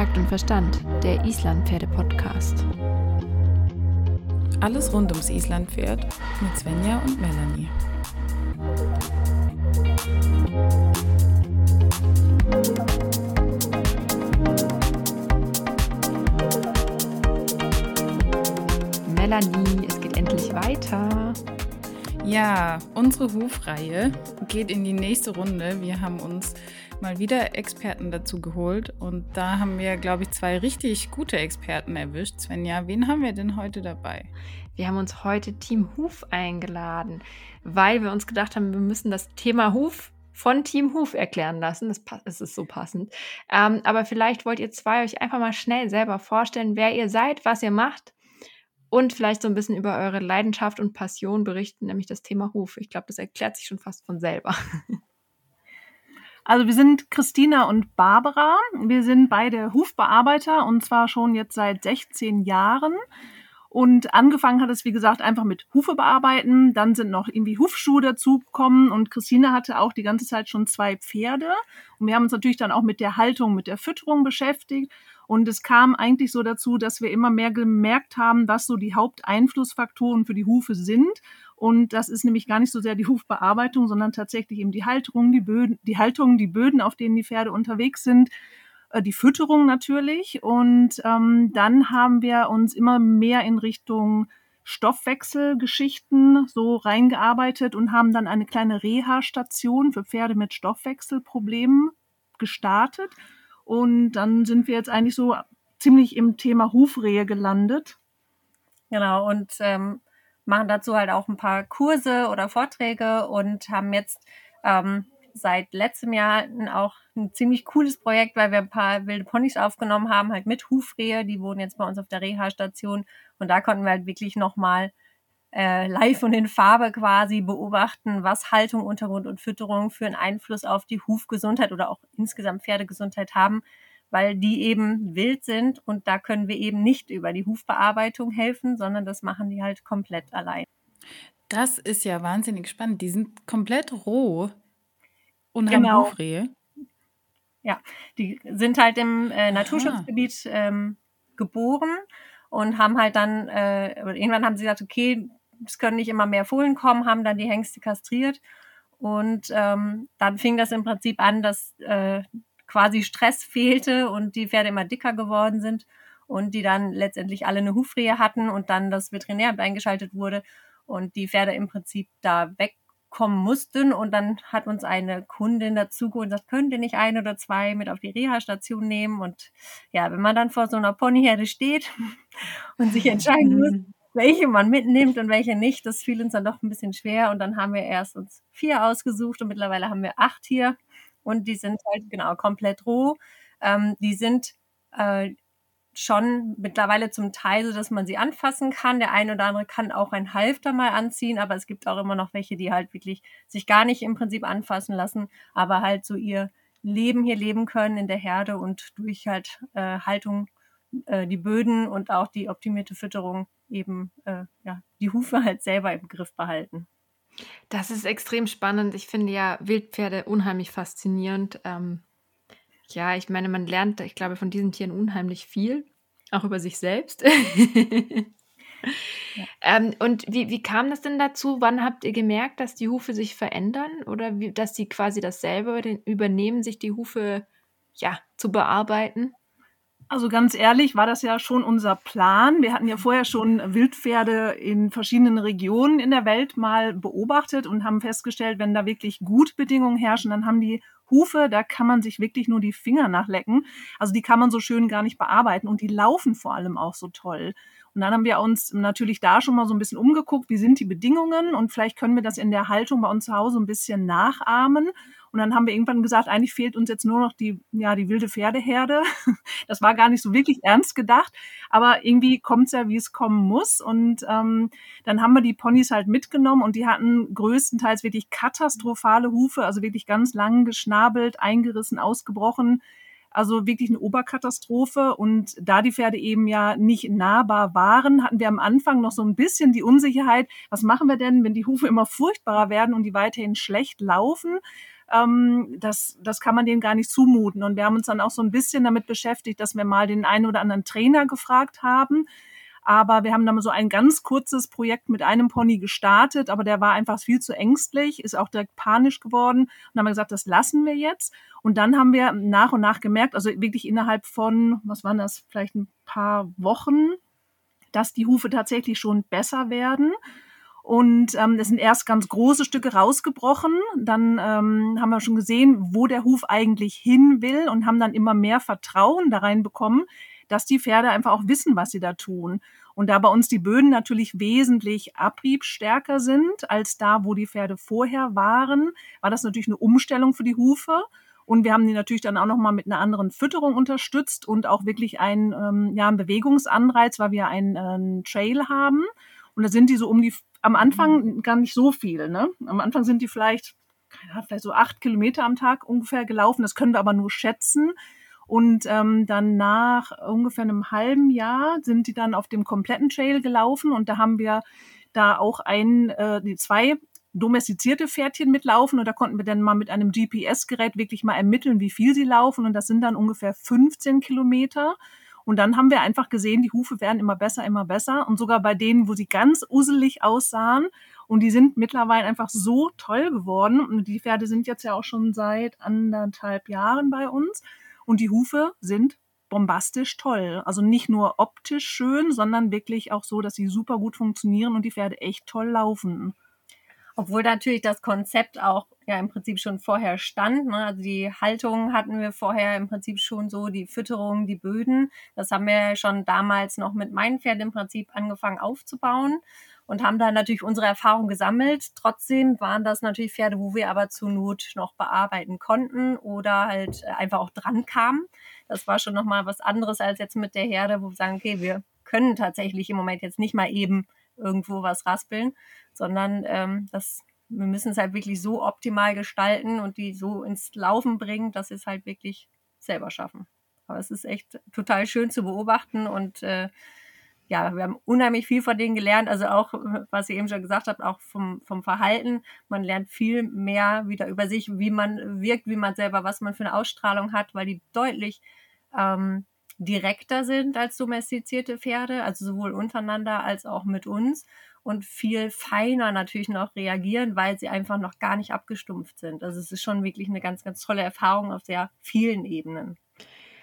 Takt und Verstand, der Islandpferde-Podcast. Alles rund ums Islandpferd mit Svenja und Melanie. Melanie, es geht endlich weiter. Ja, unsere Hufreihe geht in die nächste Runde. Wir haben uns mal wieder Experten dazu geholt und da haben wir, glaube ich, zwei richtig gute Experten erwischt. Svenja, wen haben wir denn heute dabei? Wir haben uns heute Team Huf eingeladen, weil wir uns gedacht haben, wir müssen das Thema Huf von Team Huf erklären lassen. Das, das ist so passend. Ähm, aber vielleicht wollt ihr zwei euch einfach mal schnell selber vorstellen, wer ihr seid, was ihr macht und vielleicht so ein bisschen über eure Leidenschaft und Passion berichten, nämlich das Thema Huf. Ich glaube, das erklärt sich schon fast von selber. Also wir sind Christina und Barbara. Wir sind beide Hufbearbeiter und zwar schon jetzt seit 16 Jahren. Und angefangen hat es, wie gesagt, einfach mit Hufe bearbeiten. Dann sind noch irgendwie Hufschuhe dazugekommen und Christina hatte auch die ganze Zeit schon zwei Pferde. Und wir haben uns natürlich dann auch mit der Haltung, mit der Fütterung beschäftigt. Und es kam eigentlich so dazu, dass wir immer mehr gemerkt haben, was so die Haupteinflussfaktoren für die Hufe sind. Und das ist nämlich gar nicht so sehr die Hufbearbeitung, sondern tatsächlich eben die Halterung, die Böden, die Haltung, die Böden, auf denen die Pferde unterwegs sind, äh, die Fütterung natürlich. Und ähm, dann haben wir uns immer mehr in Richtung Stoffwechselgeschichten so reingearbeitet und haben dann eine kleine Reha-Station für Pferde mit Stoffwechselproblemen gestartet. Und dann sind wir jetzt eigentlich so ziemlich im Thema Hufrehe gelandet. Genau, und ähm, machen dazu halt auch ein paar Kurse oder Vorträge und haben jetzt ähm, seit letztem Jahr auch ein ziemlich cooles Projekt, weil wir ein paar wilde Ponys aufgenommen haben, halt mit Hufrehe. Die wohnen jetzt bei uns auf der Reha-Station und da konnten wir halt wirklich nochmal äh, live und in Farbe quasi beobachten, was Haltung, Untergrund und Fütterung für einen Einfluss auf die Hufgesundheit oder auch insgesamt Pferdegesundheit haben weil die eben wild sind und da können wir eben nicht über die Hufbearbeitung helfen, sondern das machen die halt komplett allein. Das ist ja wahnsinnig spannend. Die sind komplett roh und genau. haben Hufrehe. Ja, die sind halt im äh, Naturschutzgebiet ähm, geboren und haben halt dann, äh, irgendwann haben sie gesagt, okay, es können nicht immer mehr Fohlen kommen, haben dann die Hengste kastriert. Und ähm, dann fing das im Prinzip an, dass äh, quasi Stress fehlte und die Pferde immer dicker geworden sind und die dann letztendlich alle eine Hufrehe hatten und dann das Veterinäramt eingeschaltet wurde und die Pferde im Prinzip da wegkommen mussten. Und dann hat uns eine Kundin dazu und sagt, könnt ihr nicht ein oder zwei mit auf die Reha-Station nehmen? Und ja, wenn man dann vor so einer Ponyherde steht und sich entscheiden muss, welche man mitnimmt und welche nicht, das fiel uns dann doch ein bisschen schwer. Und dann haben wir erst uns vier ausgesucht und mittlerweile haben wir acht hier und die sind halt genau komplett roh. Ähm, die sind äh, schon mittlerweile zum Teil so, dass man sie anfassen kann. Der eine oder andere kann auch ein Halfter mal anziehen, aber es gibt auch immer noch welche, die halt wirklich sich gar nicht im Prinzip anfassen lassen, aber halt so ihr Leben hier leben können in der Herde und durch halt äh, Haltung äh, die Böden und auch die optimierte Fütterung eben äh, ja, die Hufe halt selber im Griff behalten. Das ist extrem spannend. Ich finde ja Wildpferde unheimlich faszinierend. Ähm, ja, ich meine, man lernt, ich glaube, von diesen Tieren unheimlich viel, auch über sich selbst. ja. ähm, und wie, wie kam das denn dazu? Wann habt ihr gemerkt, dass die Hufe sich verändern oder wie, dass sie quasi dasselbe übernehmen, sich die Hufe ja, zu bearbeiten? Also ganz ehrlich, war das ja schon unser Plan. Wir hatten ja vorher schon Wildpferde in verschiedenen Regionen in der Welt mal beobachtet und haben festgestellt, wenn da wirklich gut Bedingungen herrschen, dann haben die Hufe, da kann man sich wirklich nur die Finger nachlecken. Also die kann man so schön gar nicht bearbeiten und die laufen vor allem auch so toll. Und dann haben wir uns natürlich da schon mal so ein bisschen umgeguckt, wie sind die Bedingungen und vielleicht können wir das in der Haltung bei uns zu Hause ein bisschen nachahmen und dann haben wir irgendwann gesagt, eigentlich fehlt uns jetzt nur noch die, ja, die wilde Pferdeherde. Das war gar nicht so wirklich ernst gedacht, aber irgendwie kommt's ja, wie es kommen muss. Und ähm, dann haben wir die Ponys halt mitgenommen und die hatten größtenteils wirklich katastrophale Hufe, also wirklich ganz lang geschnabelt, eingerissen, ausgebrochen. Also wirklich eine Oberkatastrophe. Und da die Pferde eben ja nicht nahbar waren, hatten wir am Anfang noch so ein bisschen die Unsicherheit, was machen wir denn, wenn die Hufe immer furchtbarer werden und die weiterhin schlecht laufen? Ähm, das, das kann man denen gar nicht zumuten. Und wir haben uns dann auch so ein bisschen damit beschäftigt, dass wir mal den einen oder anderen Trainer gefragt haben. Aber wir haben dann so ein ganz kurzes Projekt mit einem Pony gestartet, aber der war einfach viel zu ängstlich, ist auch direkt panisch geworden. Und dann haben wir gesagt, das lassen wir jetzt. Und dann haben wir nach und nach gemerkt, also wirklich innerhalb von, was waren das, vielleicht ein paar Wochen, dass die Hufe tatsächlich schon besser werden. Und ähm, es sind erst ganz große Stücke rausgebrochen. Dann ähm, haben wir schon gesehen, wo der Huf eigentlich hin will und haben dann immer mehr Vertrauen da reinbekommen, dass die Pferde einfach auch wissen, was sie da tun. Und da bei uns die Böden natürlich wesentlich abriebstärker sind als da, wo die Pferde vorher waren, war das natürlich eine Umstellung für die Hufe. Und wir haben die natürlich dann auch nochmal mit einer anderen Fütterung unterstützt und auch wirklich einen, ähm, ja, einen Bewegungsanreiz, weil wir einen, äh, einen Trail haben. Und da sind die so um die, am Anfang gar nicht so viel. Ne? Am Anfang sind die vielleicht, vielleicht so acht Kilometer am Tag ungefähr gelaufen. Das können wir aber nur schätzen. Und ähm, dann nach ungefähr einem halben Jahr sind die dann auf dem kompletten Trail gelaufen und da haben wir da auch ein, äh, die zwei domestizierte Pferdchen mitlaufen und da konnten wir dann mal mit einem GPS-Gerät wirklich mal ermitteln, wie viel sie laufen und das sind dann ungefähr 15 Kilometer. Und dann haben wir einfach gesehen, die Hufe werden immer besser, immer besser. Und sogar bei denen, wo sie ganz uselig aussahen, und die sind mittlerweile einfach so toll geworden. Und die Pferde sind jetzt ja auch schon seit anderthalb Jahren bei uns. Und die Hufe sind bombastisch toll. Also nicht nur optisch schön, sondern wirklich auch so, dass sie super gut funktionieren und die Pferde echt toll laufen. Obwohl natürlich das Konzept auch ja im Prinzip schon vorher stand. Ne? Also die Haltung hatten wir vorher im Prinzip schon so, die Fütterung, die Böden. Das haben wir schon damals noch mit meinen Pferden im Prinzip angefangen aufzubauen und haben da natürlich unsere Erfahrung gesammelt. Trotzdem waren das natürlich Pferde, wo wir aber zur Not noch bearbeiten konnten oder halt einfach auch dran kamen. Das war schon nochmal was anderes als jetzt mit der Herde, wo wir sagen, okay, wir können tatsächlich im Moment jetzt nicht mal eben irgendwo was raspeln, sondern ähm, das, wir müssen es halt wirklich so optimal gestalten und die so ins Laufen bringen, dass sie es halt wirklich selber schaffen. Aber es ist echt total schön zu beobachten und äh, ja, wir haben unheimlich viel von denen gelernt. Also auch, was ihr eben schon gesagt habt, auch vom, vom Verhalten. Man lernt viel mehr wieder über sich, wie man wirkt, wie man selber, was man für eine Ausstrahlung hat, weil die deutlich ähm, direkter sind als domestizierte Pferde, also sowohl untereinander als auch mit uns und viel feiner natürlich noch reagieren, weil sie einfach noch gar nicht abgestumpft sind. Also es ist schon wirklich eine ganz, ganz tolle Erfahrung auf sehr vielen Ebenen.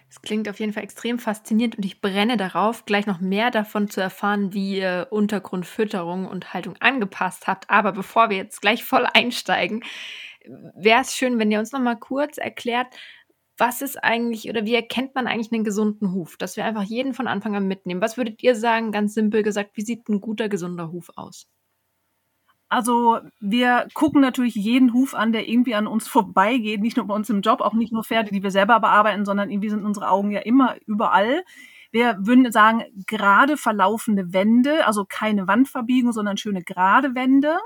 Es klingt auf jeden Fall extrem faszinierend und ich brenne darauf, gleich noch mehr davon zu erfahren, wie ihr Untergrundfütterung und Haltung angepasst habt. Aber bevor wir jetzt gleich voll einsteigen, wäre es schön, wenn ihr uns noch mal kurz erklärt, was ist eigentlich oder wie erkennt man eigentlich einen gesunden Huf? Dass wir einfach jeden von Anfang an mitnehmen. Was würdet ihr sagen, ganz simpel gesagt, wie sieht ein guter, gesunder Huf aus? Also wir gucken natürlich jeden Huf an, der irgendwie an uns vorbeigeht, nicht nur bei uns im Job, auch nicht nur Pferde, die wir selber bearbeiten, sondern irgendwie sind unsere Augen ja immer überall. Wir würden sagen, gerade verlaufende Wände, also keine Wandverbiegung, sondern schöne gerade Wände.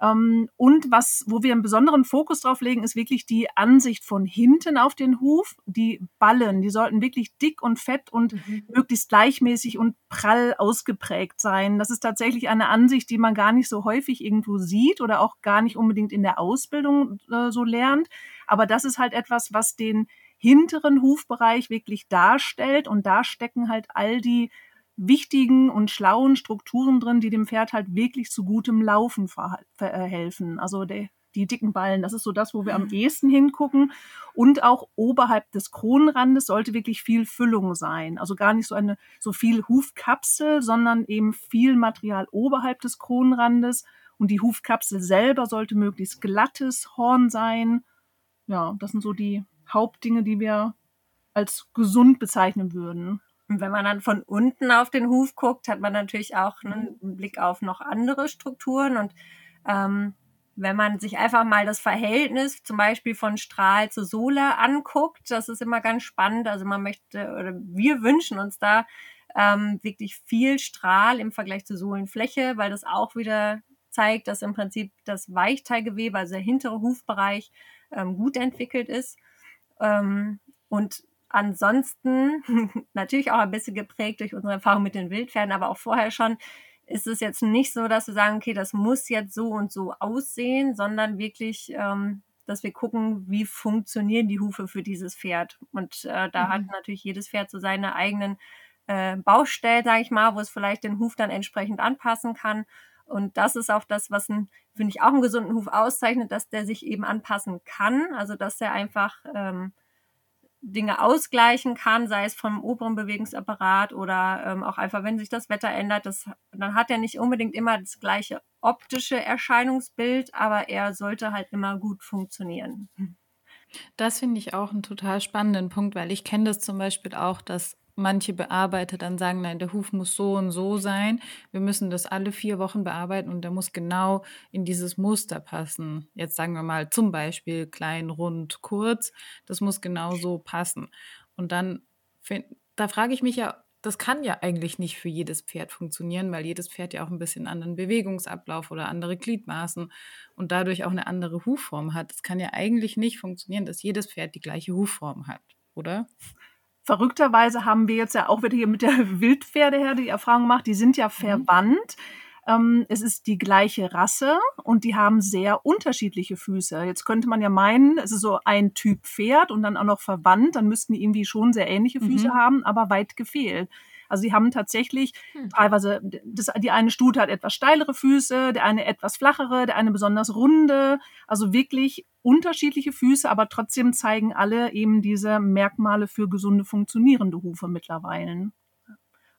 Ähm, und was, wo wir einen besonderen Fokus drauf legen, ist wirklich die Ansicht von hinten auf den Huf. Die Ballen, die sollten wirklich dick und fett und mhm. möglichst gleichmäßig und prall ausgeprägt sein. Das ist tatsächlich eine Ansicht, die man gar nicht so häufig irgendwo sieht oder auch gar nicht unbedingt in der Ausbildung äh, so lernt. Aber das ist halt etwas, was den hinteren Hufbereich wirklich darstellt und da stecken halt all die wichtigen und schlauen Strukturen drin, die dem Pferd halt wirklich zu gutem Laufen verhelfen. Also der, die dicken Ballen, das ist so das, wo wir am mhm. ehesten hingucken. Und auch oberhalb des Kronenrandes sollte wirklich viel Füllung sein. Also gar nicht so eine, so viel Hufkapsel, sondern eben viel Material oberhalb des Kronenrandes. Und die Hufkapsel selber sollte möglichst glattes Horn sein. Ja, das sind so die Hauptdinge, die wir als gesund bezeichnen würden. Und wenn man dann von unten auf den Huf guckt, hat man natürlich auch einen Blick auf noch andere Strukturen. Und ähm, wenn man sich einfach mal das Verhältnis zum Beispiel von Strahl zu Sohle anguckt, das ist immer ganz spannend. Also man möchte oder wir wünschen uns da ähm, wirklich viel Strahl im Vergleich zur Sohlenfläche, weil das auch wieder zeigt, dass im Prinzip das Weichteilgewebe, also der hintere Hufbereich, ähm, gut entwickelt ist. Ähm, und Ansonsten natürlich auch ein bisschen geprägt durch unsere Erfahrung mit den Wildpferden, aber auch vorher schon ist es jetzt nicht so, dass wir sagen, okay, das muss jetzt so und so aussehen, sondern wirklich ähm, dass wir gucken, wie funktionieren die Hufe für dieses Pferd. Und äh, da mhm. hat natürlich jedes Pferd so seine eigenen äh, Baustellen, sage ich mal, wo es vielleicht den Huf dann entsprechend anpassen kann. Und das ist auch das, was ein, finde ich, auch einen gesunden Huf auszeichnet, dass der sich eben anpassen kann. Also dass er einfach ähm, Dinge ausgleichen kann, sei es vom oberen Bewegungsapparat oder ähm, auch einfach, wenn sich das Wetter ändert, das, dann hat er nicht unbedingt immer das gleiche optische Erscheinungsbild, aber er sollte halt immer gut funktionieren. Das finde ich auch einen total spannenden Punkt, weil ich kenne das zum Beispiel auch, dass manche Bearbeiter dann sagen, nein, der Huf muss so und so sein. Wir müssen das alle vier Wochen bearbeiten und der muss genau in dieses Muster passen. Jetzt sagen wir mal zum Beispiel klein, rund, kurz. Das muss genau so passen. Und dann, da frage ich mich ja, das kann ja eigentlich nicht für jedes Pferd funktionieren, weil jedes Pferd ja auch ein bisschen anderen Bewegungsablauf oder andere Gliedmaßen und dadurch auch eine andere Hufform hat. Es kann ja eigentlich nicht funktionieren, dass jedes Pferd die gleiche Hufform hat, oder? Verrückterweise haben wir jetzt ja auch wieder hier mit der Wildpferdeherde die Erfahrung gemacht, die sind ja mhm. verwandt. Ähm, es ist die gleiche Rasse und die haben sehr unterschiedliche Füße. Jetzt könnte man ja meinen, es ist so ein Typ Pferd und dann auch noch verwandt, dann müssten die irgendwie schon sehr ähnliche Füße mhm. haben, aber weit gefehlt. Also sie haben tatsächlich hm. teilweise, das, die eine Stute hat etwas steilere Füße, der eine etwas flachere, der eine besonders runde. Also wirklich unterschiedliche Füße, aber trotzdem zeigen alle eben diese Merkmale für gesunde, funktionierende Hufe mittlerweile.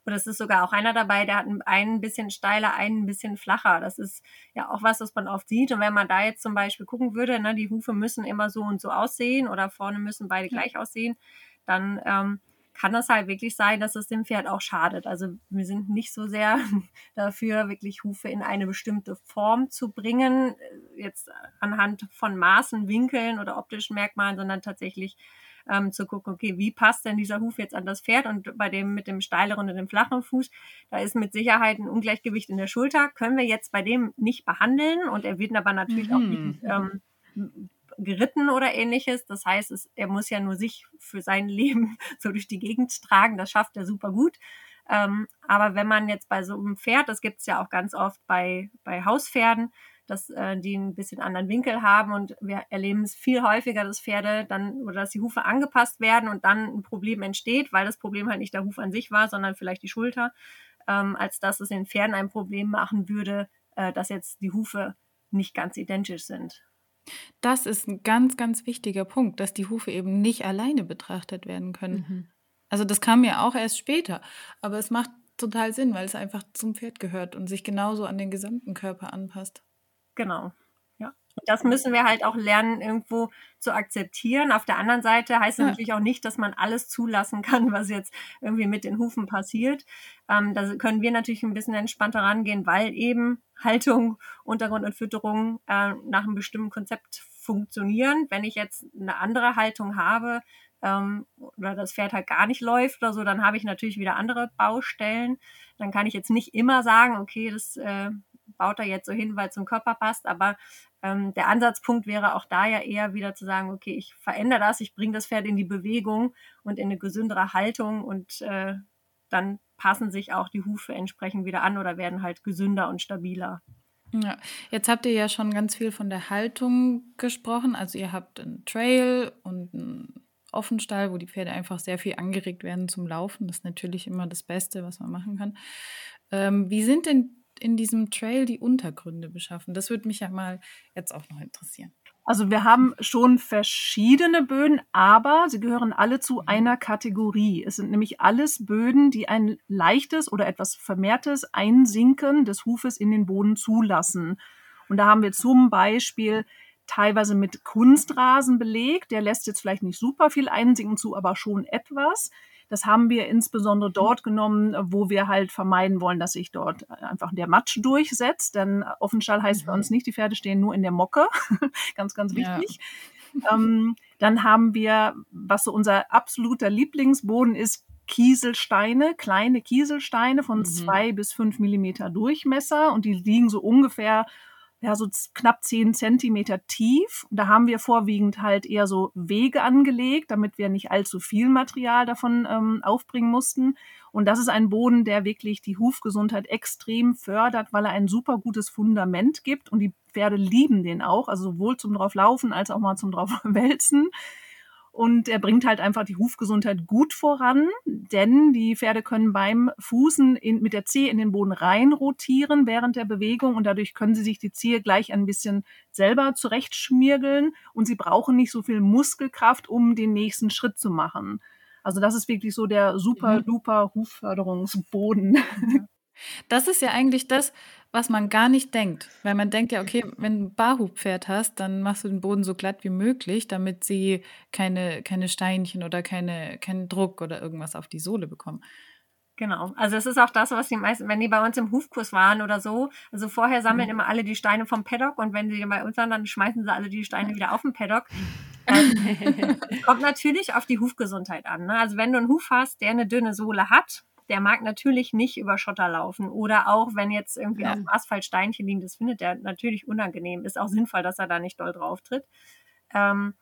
Und es ist sogar auch einer dabei, der hat einen ein bisschen steiler, einen ein bisschen flacher. Das ist ja auch was, was man oft sieht. Und wenn man da jetzt zum Beispiel gucken würde, ne, die Hufe müssen immer so und so aussehen oder vorne müssen beide gleich aussehen, dann ähm, kann das halt wirklich sein, dass es dem Pferd auch schadet. Also wir sind nicht so sehr dafür, wirklich Hufe in eine bestimmte Form zu bringen, äh, jetzt anhand von Maßen, Winkeln oder optischen Merkmalen, sondern tatsächlich ähm, zu gucken, okay, wie passt denn dieser Huf jetzt an das Pferd? Und bei dem mit dem steileren und dem flachen Fuß, da ist mit Sicherheit ein Ungleichgewicht in der Schulter, können wir jetzt bei dem nicht behandeln und er wird aber natürlich mhm. auch nicht ähm, geritten oder ähnliches. Das heißt, es, er muss ja nur sich für sein Leben so durch die Gegend tragen. Das schafft er super gut. Ähm, aber wenn man jetzt bei so einem Pferd, das gibt es ja auch ganz oft bei, bei Hauspferden, dass äh, die ein bisschen anderen Winkel haben und wir erleben es viel häufiger, dass Pferde dann oder dass die Hufe angepasst werden und dann ein Problem entsteht, weil das Problem halt nicht der Huf an sich war, sondern vielleicht die Schulter, ähm, als dass es den Pferden ein Problem machen würde, äh, dass jetzt die Hufe nicht ganz identisch sind. Das ist ein ganz, ganz wichtiger Punkt, dass die Hufe eben nicht alleine betrachtet werden können. Mhm. Also das kam mir auch erst später, aber es macht total Sinn, weil es einfach zum Pferd gehört und sich genauso an den gesamten Körper anpasst. Genau. Das müssen wir halt auch lernen, irgendwo zu akzeptieren. Auf der anderen Seite heißt es ja. natürlich auch nicht, dass man alles zulassen kann, was jetzt irgendwie mit den Hufen passiert. Ähm, da können wir natürlich ein bisschen entspannter rangehen, weil eben Haltung, Untergrund und Fütterung äh, nach einem bestimmten Konzept funktionieren. Wenn ich jetzt eine andere Haltung habe ähm, oder das Pferd halt gar nicht läuft oder so, dann habe ich natürlich wieder andere Baustellen. Dann kann ich jetzt nicht immer sagen, okay, das äh, baut er jetzt so hin, weil es zum Körper passt, aber ähm, der Ansatzpunkt wäre auch da ja eher wieder zu sagen, okay, ich verändere das, ich bringe das Pferd in die Bewegung und in eine gesündere Haltung und äh, dann passen sich auch die Hufe entsprechend wieder an oder werden halt gesünder und stabiler. Ja, jetzt habt ihr ja schon ganz viel von der Haltung gesprochen. Also ihr habt einen Trail und einen Offenstall, wo die Pferde einfach sehr viel angeregt werden zum Laufen. Das ist natürlich immer das Beste, was man machen kann. Ähm, wie sind denn in diesem Trail die Untergründe beschaffen? Das würde mich ja mal jetzt auch noch interessieren. Also wir haben schon verschiedene Böden, aber sie gehören alle zu mhm. einer Kategorie. Es sind nämlich alles Böden, die ein leichtes oder etwas vermehrtes Einsinken des Hufes in den Boden zulassen. Und da haben wir zum Beispiel teilweise mit Kunstrasen belegt. Der lässt jetzt vielleicht nicht super viel einsinken zu, aber schon etwas. Das haben wir insbesondere dort genommen, wo wir halt vermeiden wollen, dass sich dort einfach der Matsch durchsetzt. Denn Offenstall heißt mhm. uns nicht, die Pferde stehen nur in der Mocke. ganz, ganz wichtig. Ja. Ähm, dann haben wir, was so unser absoluter Lieblingsboden ist, Kieselsteine, kleine Kieselsteine von mhm. zwei bis fünf Millimeter Durchmesser und die liegen so ungefähr ja, so knapp zehn Zentimeter tief. Da haben wir vorwiegend halt eher so Wege angelegt, damit wir nicht allzu viel Material davon ähm, aufbringen mussten. Und das ist ein Boden, der wirklich die Hufgesundheit extrem fördert, weil er ein super gutes Fundament gibt und die Pferde lieben den auch, also sowohl zum drauflaufen als auch mal zum drauf wälzen. Und er bringt halt einfach die Hufgesundheit gut voran, denn die Pferde können beim Fußen in, mit der Zehe in den Boden rein rotieren während der Bewegung und dadurch können sie sich die Zehe gleich ein bisschen selber zurechtschmirgeln und sie brauchen nicht so viel Muskelkraft, um den nächsten Schritt zu machen. Also das ist wirklich so der super duper Hufförderungsboden. Das ist ja eigentlich das, was man gar nicht denkt. Weil man denkt ja, okay, wenn du ein Barhubpferd hast, dann machst du den Boden so glatt wie möglich, damit sie keine, keine Steinchen oder keine, keinen Druck oder irgendwas auf die Sohle bekommen. Genau. Also es ist auch das, was die meisten, wenn die bei uns im Hufkurs waren oder so, also vorher sammeln mhm. immer alle die Steine vom Paddock und wenn sie bei uns waren, dann schmeißen sie alle die Steine wieder auf den Paddock. kommt natürlich auf die Hufgesundheit an. Ne? Also wenn du einen Huf hast, der eine dünne Sohle hat, der mag natürlich nicht über Schotter laufen. Oder auch, wenn jetzt irgendwie ja. auf dem Asphalt Steinchen liegen, das findet er natürlich unangenehm. Ist auch sinnvoll, dass er da nicht doll drauf tritt. Ähm,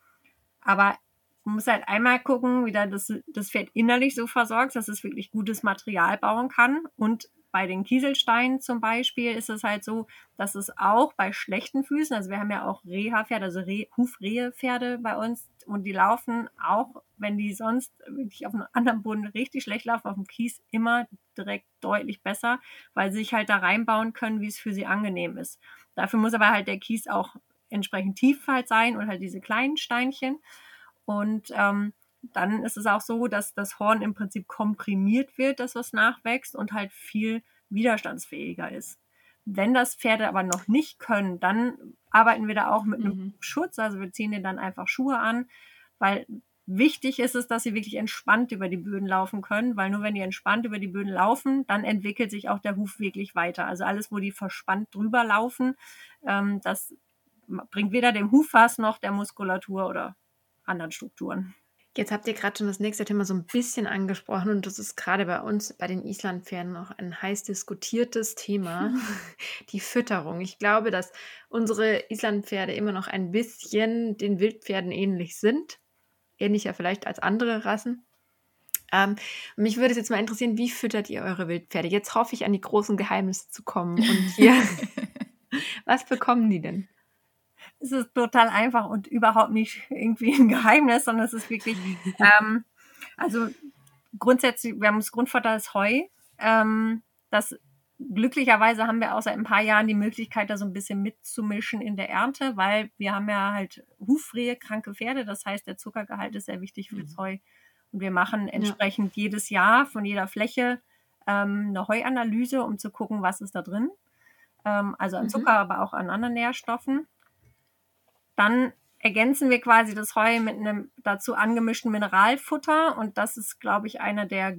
aber man muss halt einmal gucken, wie dann das, das Pferd innerlich so versorgt, dass es wirklich gutes Material bauen kann und bei den Kieselsteinen zum Beispiel ist es halt so, dass es auch bei schlechten Füßen, also wir haben ja auch Reha-Pferde, also Re Hufrehe-Pferde bei uns und die laufen auch, wenn die sonst wirklich auf einem anderen Boden richtig schlecht laufen, auf dem Kies immer direkt deutlich besser, weil sie sich halt da reinbauen können, wie es für sie angenehm ist. Dafür muss aber halt der Kies auch entsprechend tief halt sein und halt diese kleinen Steinchen. Und ähm, dann ist es auch so, dass das Horn im Prinzip komprimiert wird, das was nachwächst und halt viel widerstandsfähiger ist. Wenn das Pferde aber noch nicht können, dann arbeiten wir da auch mit einem mhm. Schutz. Also wir ziehen denen dann einfach Schuhe an, weil wichtig ist es, dass sie wirklich entspannt über die Böden laufen können, weil nur wenn die entspannt über die Böden laufen, dann entwickelt sich auch der Huf wirklich weiter. Also alles, wo die verspannt drüber laufen, ähm, das bringt weder dem Huf was noch der Muskulatur oder anderen Strukturen. Jetzt habt ihr gerade schon das nächste Thema so ein bisschen angesprochen und das ist gerade bei uns bei den Islandpferden noch ein heiß diskutiertes Thema, die Fütterung. Ich glaube, dass unsere Islandpferde immer noch ein bisschen den Wildpferden ähnlich sind, ähnlicher vielleicht als andere Rassen. Ähm, mich würde es jetzt mal interessieren, wie füttert ihr eure Wildpferde? Jetzt hoffe ich, an die großen Geheimnisse zu kommen und hier, was bekommen die denn? Es ist total einfach und überhaupt nicht irgendwie ein Geheimnis, sondern es ist wirklich, ähm, also grundsätzlich, wir haben das Grundfutter das Heu. Ähm, das glücklicherweise haben wir auch seit ein paar Jahren die Möglichkeit, da so ein bisschen mitzumischen in der Ernte, weil wir haben ja halt Huffrehe, kranke Pferde. Das heißt, der Zuckergehalt ist sehr wichtig für das mhm. Heu. Und wir machen entsprechend ja. jedes Jahr von jeder Fläche ähm, eine Heuanalyse, um zu gucken, was ist da drin. Ähm, also an mhm. Zucker, mhm. aber auch an anderen Nährstoffen. Dann ergänzen wir quasi das Heu mit einem dazu angemischten Mineralfutter und das ist, glaube ich, einer der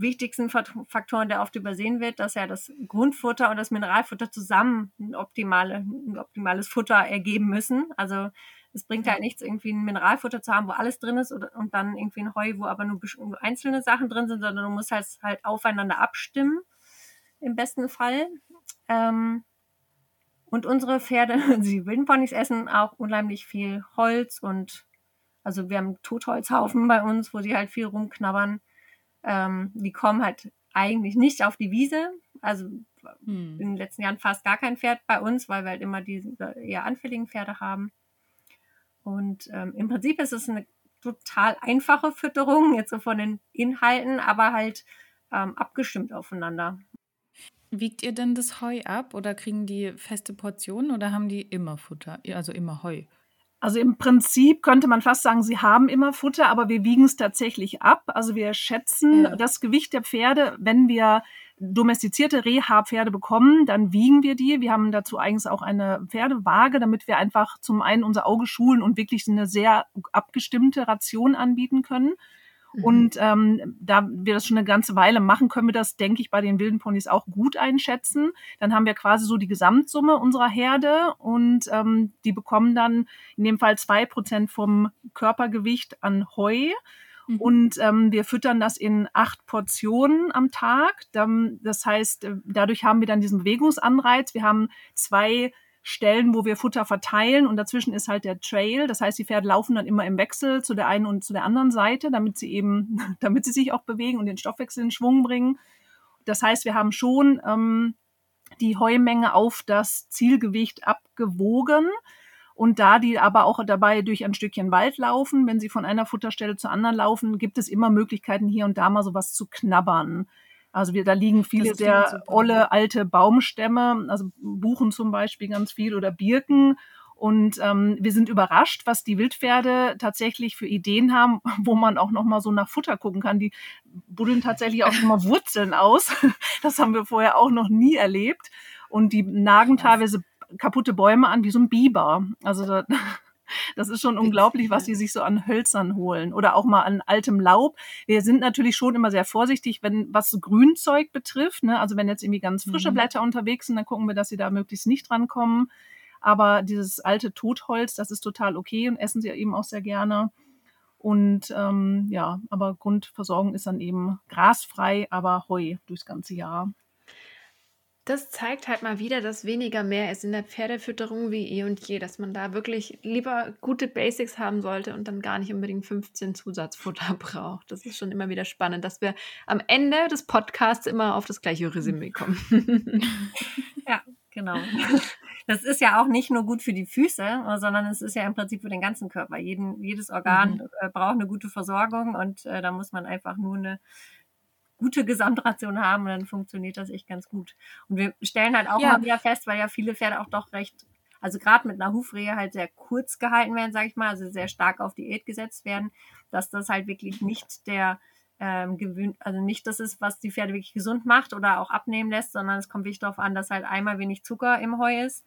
wichtigsten Faktoren, der oft übersehen wird, dass ja das Grundfutter und das Mineralfutter zusammen ein, optimale, ein optimales Futter ergeben müssen. Also es bringt halt nichts, irgendwie ein Mineralfutter zu haben, wo alles drin ist oder, und dann irgendwie ein Heu, wo aber nur einzelne Sachen drin sind, sondern du musst halt, halt aufeinander abstimmen, im besten Fall. Ähm, und unsere Pferde, die wilden Ponys essen auch unheimlich viel Holz und also wir haben Totholzhaufen bei uns, wo sie halt viel rumknabbern. Ähm, die kommen halt eigentlich nicht auf die Wiese. Also hm. in den letzten Jahren fast gar kein Pferd bei uns, weil wir halt immer diese eher anfälligen Pferde haben. Und ähm, im Prinzip ist es eine total einfache Fütterung, jetzt so von den Inhalten, aber halt ähm, abgestimmt aufeinander. Wiegt ihr denn das Heu ab oder kriegen die feste Portionen oder haben die immer Futter, also immer Heu? Also im Prinzip könnte man fast sagen, sie haben immer Futter, aber wir wiegen es tatsächlich ab. Also wir schätzen ja. das Gewicht der Pferde, wenn wir domestizierte Reha-Pferde bekommen, dann wiegen wir die. Wir haben dazu eigentlich auch eine Pferdewaage, damit wir einfach zum einen unser Auge schulen und wirklich eine sehr abgestimmte Ration anbieten können. Mhm. Und ähm, da wir das schon eine ganze Weile machen, können wir das, denke ich, bei den wilden Ponys auch gut einschätzen. Dann haben wir quasi so die Gesamtsumme unserer Herde und ähm, die bekommen dann in dem Fall zwei Prozent vom Körpergewicht an Heu. Mhm. Und ähm, wir füttern das in acht Portionen am Tag. Das heißt, äh, dadurch haben wir dann diesen Bewegungsanreiz. Wir haben zwei Stellen, wo wir Futter verteilen und dazwischen ist halt der Trail. Das heißt, die Pferde laufen dann immer im Wechsel zu der einen und zu der anderen Seite, damit sie eben, damit sie sich auch bewegen und den Stoffwechsel in Schwung bringen. Das heißt, wir haben schon ähm, die Heumenge auf das Zielgewicht abgewogen. Und da die aber auch dabei durch ein Stückchen Wald laufen, wenn sie von einer Futterstelle zur anderen laufen, gibt es immer Möglichkeiten, hier und da mal sowas zu knabbern. Also wir, da liegen viele sehr olle alte Baumstämme, also Buchen zum Beispiel ganz viel oder Birken. Und ähm, wir sind überrascht, was die Wildpferde tatsächlich für Ideen haben, wo man auch noch mal so nach Futter gucken kann. Die buddeln tatsächlich auch schon mal Wurzeln aus. Das haben wir vorher auch noch nie erlebt. Und die nagen teilweise kaputte Bäume an wie so ein Biber. Also da, das ist schon unglaublich, was sie sich so an Hölzern holen oder auch mal an altem Laub. Wir sind natürlich schon immer sehr vorsichtig, wenn was Grünzeug betrifft. Ne? Also wenn jetzt irgendwie ganz frische mhm. Blätter unterwegs sind, dann gucken wir, dass sie da möglichst nicht drankommen. Aber dieses alte Totholz, das ist total okay und essen sie eben auch sehr gerne. Und ähm, ja, aber Grundversorgung ist dann eben grasfrei, aber Heu durchs ganze Jahr. Das zeigt halt mal wieder, dass weniger mehr ist in der Pferdefütterung wie eh und je, dass man da wirklich lieber gute Basics haben sollte und dann gar nicht unbedingt 15 Zusatzfutter braucht. Das ist schon immer wieder spannend, dass wir am Ende des Podcasts immer auf das gleiche Resümee kommen. ja, genau. Das ist ja auch nicht nur gut für die Füße, sondern es ist ja im Prinzip für den ganzen Körper. Jeden, jedes Organ mhm. Äh, braucht eine gute Versorgung und äh, da muss man einfach nur eine gute Gesamtration haben und dann funktioniert das echt ganz gut. Und wir stellen halt auch ja. mal wieder fest, weil ja viele Pferde auch doch recht, also gerade mit einer Hufrehe halt sehr kurz gehalten werden, sage ich mal, also sehr stark auf Diät gesetzt werden, dass das halt wirklich nicht der ähm, gewöhnt, also nicht das ist, was die Pferde wirklich gesund macht oder auch abnehmen lässt, sondern es kommt wirklich darauf an, dass halt einmal wenig Zucker im Heu ist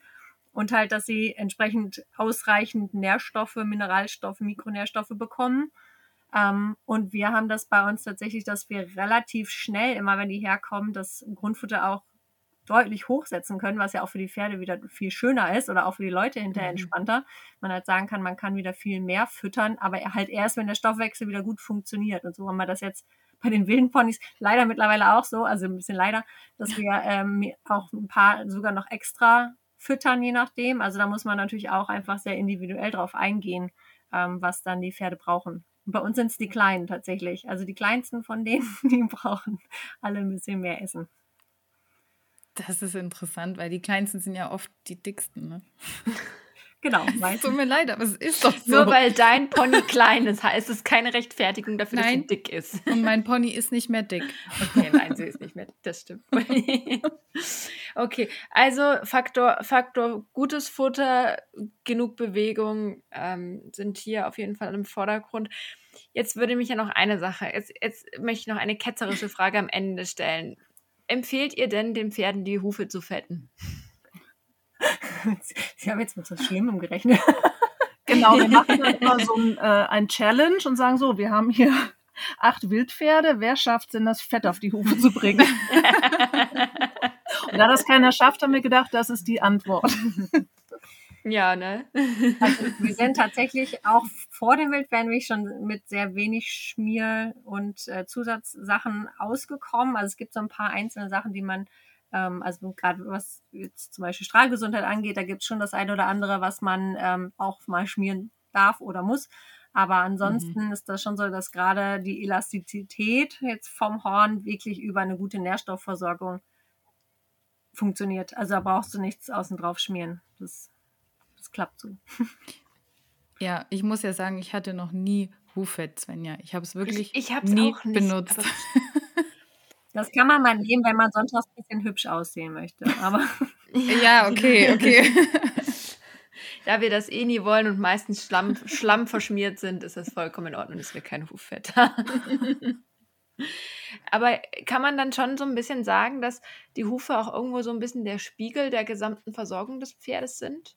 und halt, dass sie entsprechend ausreichend Nährstoffe, Mineralstoffe, Mikronährstoffe bekommen ähm, und wir haben das bei uns tatsächlich, dass wir relativ schnell, immer wenn die herkommen, das Grundfutter auch deutlich hochsetzen können, was ja auch für die Pferde wieder viel schöner ist oder auch für die Leute hinterher mhm. entspannter. Man halt sagen kann, man kann wieder viel mehr füttern, aber halt erst, wenn der Stoffwechsel wieder gut funktioniert. Und so haben wir das jetzt bei den wilden Ponys leider mittlerweile auch so, also ein bisschen leider, dass wir ähm, auch ein paar sogar noch extra füttern, je nachdem. Also da muss man natürlich auch einfach sehr individuell drauf eingehen, ähm, was dann die Pferde brauchen. Bei uns sind es die Kleinen tatsächlich. Also die kleinsten von denen, die brauchen alle ein bisschen mehr Essen. Das ist interessant, weil die kleinsten sind ja oft die dicksten. Ne? Genau. Tut mir leid, aber es ist doch so. Nur weil dein Pony klein ist, heißt es keine Rechtfertigung dafür, nein. dass sie dick ist. Und mein Pony ist nicht mehr dick. Okay, nein, sie ist nicht mehr dick. Das stimmt. okay, also Faktor, Faktor gutes Futter, genug Bewegung ähm, sind hier auf jeden Fall im Vordergrund. Jetzt würde mich ja noch eine Sache, jetzt, jetzt möchte ich noch eine ketzerische Frage am Ende stellen. Empfehlt ihr denn den Pferden die Hufe zu fetten? Sie haben jetzt mit so Schlimmem gerechnet. Genau, wir machen dann immer so ein, äh, ein Challenge und sagen so, wir haben hier acht Wildpferde, wer schafft es denn, das Fett auf die Hufe zu bringen? und da das keiner schafft, haben wir gedacht, das ist die Antwort. Ja, ne? Also wir sind tatsächlich auch vor dem Wildpferden wirklich schon mit sehr wenig Schmier- und äh, Zusatzsachen ausgekommen. Also es gibt so ein paar einzelne Sachen, die man ähm, also gerade was jetzt zum Beispiel Strahlgesundheit angeht, da gibt es schon das eine oder andere, was man ähm, auch mal schmieren darf oder muss. Aber ansonsten mhm. ist das schon so, dass gerade die Elastizität jetzt vom Horn wirklich über eine gute Nährstoffversorgung funktioniert. Also da brauchst du nichts außen drauf schmieren. Das, das klappt so. Ja, ich muss ja sagen, ich hatte noch nie Huffett, Svenja. Ich habe es wirklich ich, ich nie nicht, benutzt. Das kann man mal nehmen, wenn man sonntags ein bisschen hübsch aussehen möchte. Aber ja, okay, okay. da wir das eh nie wollen und meistens Schlamm, Schlamm verschmiert sind, ist das vollkommen in Ordnung, dass wir kein Huffett haben. Aber kann man dann schon so ein bisschen sagen, dass die Hufe auch irgendwo so ein bisschen der Spiegel der gesamten Versorgung des Pferdes sind?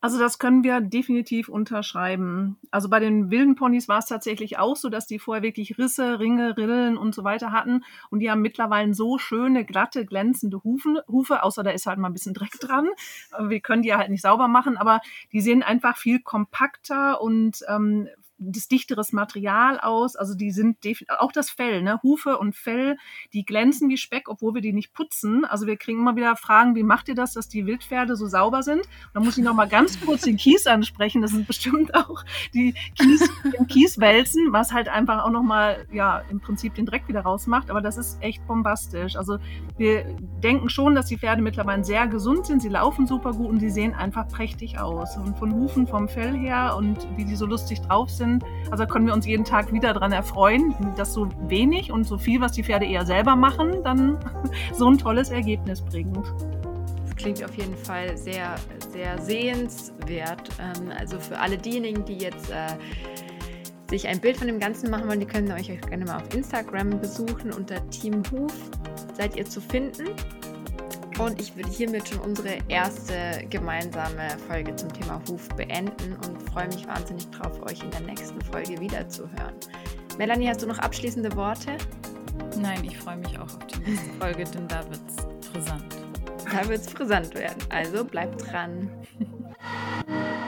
Also das können wir definitiv unterschreiben. Also bei den wilden Ponys war es tatsächlich auch so, dass die vorher wirklich Risse, Ringe, Rillen und so weiter hatten. Und die haben mittlerweile so schöne, glatte, glänzende Hufen, Hufe, außer da ist halt mal ein bisschen Dreck dran. Wir können die ja halt nicht sauber machen, aber die sehen einfach viel kompakter und ähm, das dichteres Material aus. Also die sind auch das Fell, ne? Hufe und Fell, die glänzen wie Speck, obwohl wir die nicht putzen. Also wir kriegen immer wieder Fragen, wie macht ihr das, dass die Wildpferde so sauber sind? da muss ich noch mal ganz kurz den Kies ansprechen. Das sind bestimmt auch die Kies, den Kieswälzen, was halt einfach auch noch mal ja im Prinzip den Dreck wieder rausmacht. Aber das ist echt bombastisch. Also wir denken schon, dass die Pferde mittlerweile sehr gesund sind. Sie laufen super gut und sie sehen einfach prächtig aus. Und von Hufen, vom Fell her und wie die so lustig drauf sind. Also können wir uns jeden Tag wieder daran erfreuen, dass so wenig und so viel, was die Pferde eher selber machen, dann so ein tolles Ergebnis bringt. Das klingt auf jeden Fall sehr, sehr sehenswert. Ähm, also für alle diejenigen, die jetzt äh, sich ein Bild von dem Ganzen machen wollen, die können euch gerne mal auf Instagram besuchen. Unter Team Huf seid ihr zu finden. Und ich würde hiermit schon unsere erste gemeinsame Folge zum Thema Huf beenden und freue mich wahnsinnig drauf, euch in der nächsten Folge wiederzuhören. Melanie, hast du noch abschließende Worte? Nein, ich freue mich auch auf die nächste Folge, denn da wird es brisant. Da wird es brisant werden. Also bleibt dran.